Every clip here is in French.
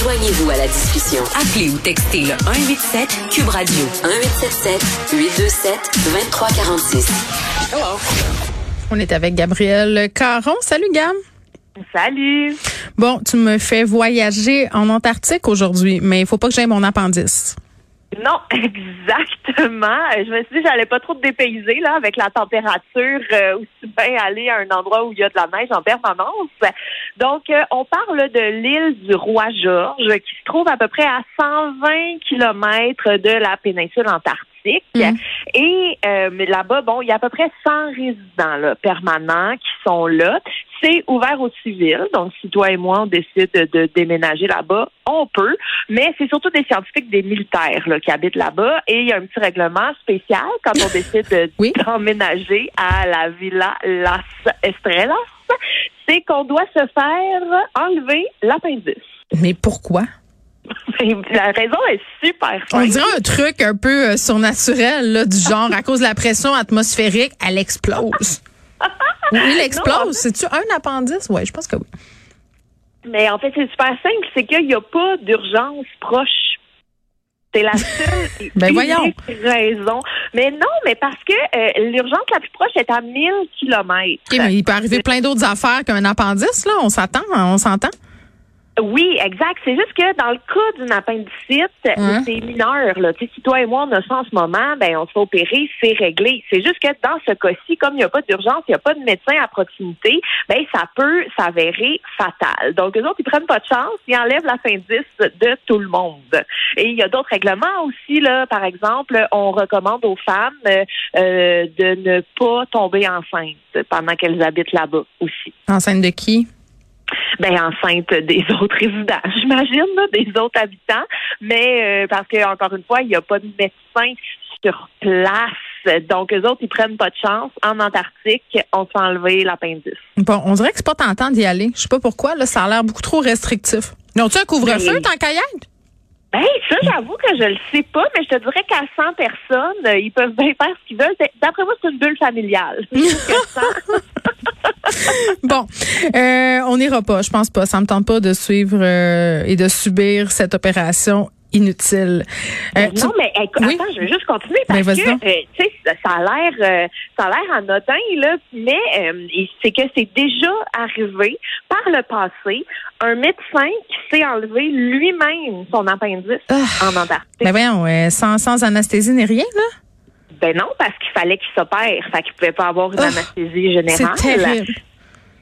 Joignez-vous à la discussion. Appelez ou textez le 187 Cube Radio 1877 827 2346. On est avec Gabriel Caron. Salut Gab. Salut. Bon, tu me fais voyager en Antarctique aujourd'hui, mais il faut pas que j'aie mon appendice. Non, exactement. Je me suis dit j'allais pas trop te dépayser là avec la température euh, aussi bien aller à un endroit où il y a de la neige en permanence. Donc euh, on parle de l'île du roi George qui se trouve à peu près à 120 kilomètres de la péninsule antarctique. Mm. Et euh, mais là-bas, bon, il y a à peu près 100 résidents là, permanents qui sont là. C'est ouvert aux civils. Donc, si toi et moi, on décide de déménager là-bas, on peut. Mais c'est surtout des scientifiques, des militaires là, qui habitent là-bas. Et il y a un petit règlement spécial quand on décide Oui. d'emménager à la Villa Las Estrellas. C'est qu'on doit se faire enlever l'appendice. Mais pourquoi? La raison est super On simple. dirait un truc un peu euh, surnaturel, là, du genre, à cause de la pression atmosphérique, elle explose. En explose. C'est-tu un appendice? Oui, je pense que oui. Mais en fait, c'est super simple, c'est qu'il n'y a pas d'urgence proche. C'est la seule Ben voyons. raison. Mais non, mais parce que euh, l'urgence la plus proche est à 1000 kilomètres. OK, mais il peut arriver plein d'autres affaires qu'un appendice, là. On s'attend, on s'entend. Oui, exact. C'est juste que dans le cas d'une appendicite, Hein? c'est mineur. Là. Tu sais, si toi et moi, on a ça en ce moment, ben on se fait opérer, c'est réglé. C'est juste que dans ce cas-ci, comme il n'y a pas d'urgence, il n'y a pas de médecin à proximité, ben ça peut s'avérer fatal. Donc, eux autres, ils prennent pas de chance, ils enlèvent l'appendice de tout le monde. Et il y a d'autres règlements aussi, là. Par exemple, on recommande aux femmes euh, euh, de ne pas tomber enceinte pendant qu'elles habitent là-bas aussi Enceinte de qui? Ben enceinte des autres résidents, j'imagine, des autres habitants. Mais euh, parce que encore une fois, il n'y a pas de médecin sur place. Donc, eux autres, ils prennent pas de chance. En Antarctique, on se fait enlever l'appendice. Bon, on dirait que c'est pas tentant d'y aller. Je sais pas pourquoi, là, ça a l'air beaucoup trop restrictif. Ils ont-tu un couvre-feu, Ben- tant qu'à y être? Ben, ça, j'avoue que je le sais pas, mais je te dirais qu'à 100 personnes, euh, ils peuvent bien faire ce qu'ils veulent. D'après moi, c'est une bulle familiale. Bon, euh, on n'ira pas, je pense pas. Ça me tente pas de suivre euh, et de subir cette opération inutile. Euh, tu- non, mais écoute, Oui? attends, je vais juste continuer Ben, parce que euh, tu sais, ça- a l'air euh, ça a l'air anodin là, mais euh, c'est que c'est déjà arrivé par le passé un médecin qui s'est enlevé lui-même son appendice Ah. en Antarctique. ben voyons, sans, sans anesthésie ni rien, là? Ben non, parce qu'il fallait qu'il s'opère, fait qu'il pouvait pas avoir une Ah, anesthésie C'est générale. terrible.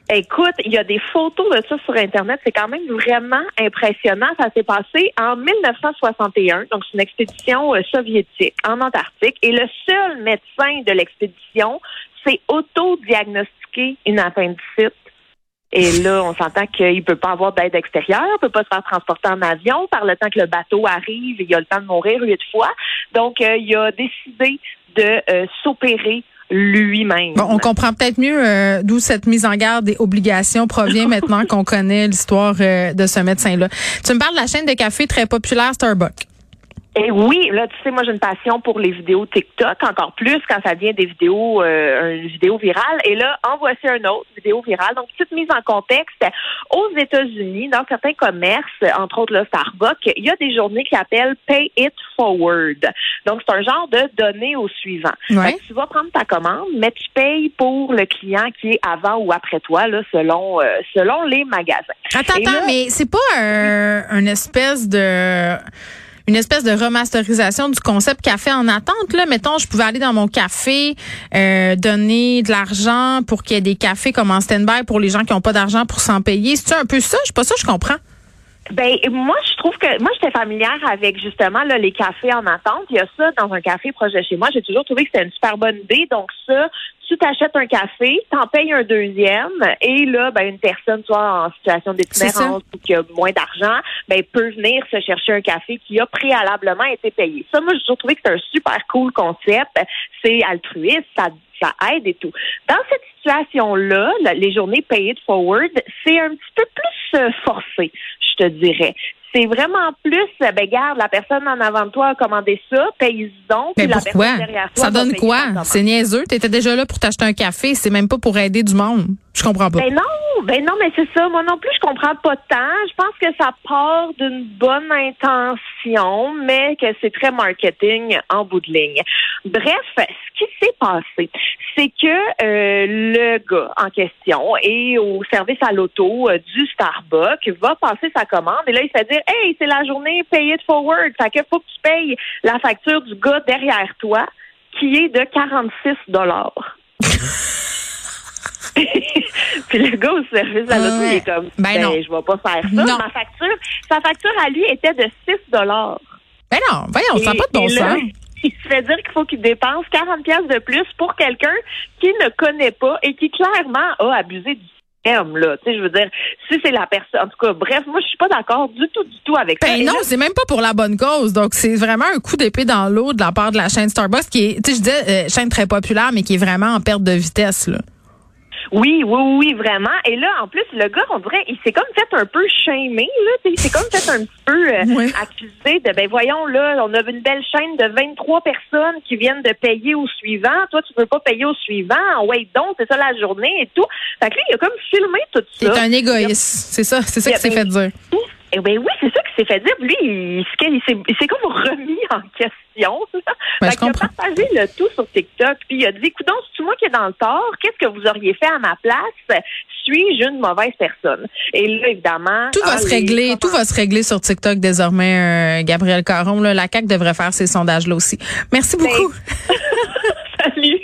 Écoute, il y a des photos de ça sur Internet. C'est quand même vraiment impressionnant. Ça s'est passé en 1961. Donc, c'est une expédition euh, soviétique en Antarctique. Et le seul médecin de l'expédition s'est auto-diagnostiqué une appendicite. Et là, on s'entend qu'il peut pas avoir d'aide extérieure, peut pas se faire transporter en avion. Par le temps que le bateau arrive, il a le temps de mourir huit fois. Donc, euh, il a décidé de euh, s'opérer lui-même. Bon, on comprend peut-être mieux euh, d'où cette mise en garde des obligations provient maintenant qu'on connaît l'histoire euh, de ce médecin-là. Tu me parles de la chaîne de café très populaire Starbucks. Et oui, là, tu sais, moi, j'ai une passion pour les vidéos TikTok, encore plus quand ça vient des vidéos, euh, une vidéo virale. Et là, en voici un autre, vidéo virale. Donc, petite mise en contexte. Aux États-Unis, dans certains commerces, entre autres, là, Starbucks, il y a des journées qui appellent Pay It Forward. Donc, c'est un genre de donner au suivant. Ouais. Fait que tu vas prendre ta commande, mais tu payes pour le client qui est avant ou après toi, là, selon, euh, selon les magasins. Attends, Et attends, là- mais c'est pas un, une espèce de une espèce de remasterisation du concept café en attente là mettons je pouvais aller dans mon café euh, donner de l'argent pour qu'il y ait des cafés comme en stand-by pour les gens qui n'ont pas d'argent pour s'en payer c'est un peu ça? Je sais pas ça je comprends Ben moi je trouve que moi j'étais familière avec justement là, les cafés en attente. Il y a ça dans un café proche de chez moi. J'ai toujours trouvé que c'était une super bonne idée. Donc ça, tu t'achètes un café, t'en payes un deuxième, et là, ben une personne soit en situation d'itinérance ou qui a moins d'argent, ben peut venir se chercher un café qui a préalablement été payé. Ça, moi j'ai trouvé que c'est un super cool concept. C'est altruiste, ça ça aide et tout. Dans cette situation-là, les journées pay it forward, c'est un petit peu plus euh, forcé, je te dirais. C'est vraiment plus, euh, ben garde, la personne en avant de toi a commandé ça, paye donc. mais puis la pourquoi? personne derrière toi ça donne quoi? c'est niaiseux t'étais déjà là pour t'acheter un café c'est même pas pour aider du monde Je comprends pas. Ben non, ben non, mais c'est ça. Moi non plus, je comprends pas tant. Je pense que ça part d'une bonne intention, mais que c'est très marketing en bout de ligne. Bref, ce qui s'est passé, c'est que euh, le gars en question est au service à l'auto euh, du Starbucks, va passer sa commande et là il fait dire Hey, c'est la journée pay it forward. Fait que faut que tu payes la facture du gars derrière toi qui est de 46 dollars. puis le gars au service à l'auto, il est comme, ben, non. je vais pas faire ça. Ma facture, sa facture à lui était de 6 dollars. Ben non, voyons, ça n'a pas de bon sens. Il se fait dire qu'il faut qu'il dépense 40 pièces de plus pour quelqu'un qui ne connaît pas et qui clairement a abusé du système. Là. Je veux dire, si c'est la personne. En tout cas, bref, moi, je suis pas d'accord du tout, du tout avec ben ça. non, c'est même pas pour la bonne cause. Donc, c'est vraiment un coup d'épée dans l'eau de la part de la chaîne Starbucks, qui est, tu sais, je disais, euh, chaîne très populaire, mais qui est vraiment en perte de vitesse. Là. Oui, oui, oui, vraiment. Et là, en plus, le gars, on dirait, il s'est comme fait un peu shamer, là. Il s'est comme fait un petit peu euh, accusé de, ben voyons, là, on a une belle chaîne de 23 personnes qui viennent de payer au suivant. Toi, tu veux pas payer au suivant? Wait donc, c'est ça la journée et tout. Fait que lui, il a comme filmé tout ça. C'est un égoïste. C'est ça, c'est ça qu'il s'est fait dire. Eh ben oui, c'est ça qui s'est fait dire. Lui, il, il s'est comme remis en question. Ben, il a partagé le tout sur TikTok. Puis il a dit, écoute, c'est moi qui est dans le tort? Qu'est-ce que vous auriez fait à ma place? Suis-je une mauvaise personne? Et là, évidemment... Tout va se régler. Tout va se régler sur TikTok désormais, euh, Gabriel Caron. la CAQ devrait faire ces sondages-là aussi. Merci beaucoup. Salut.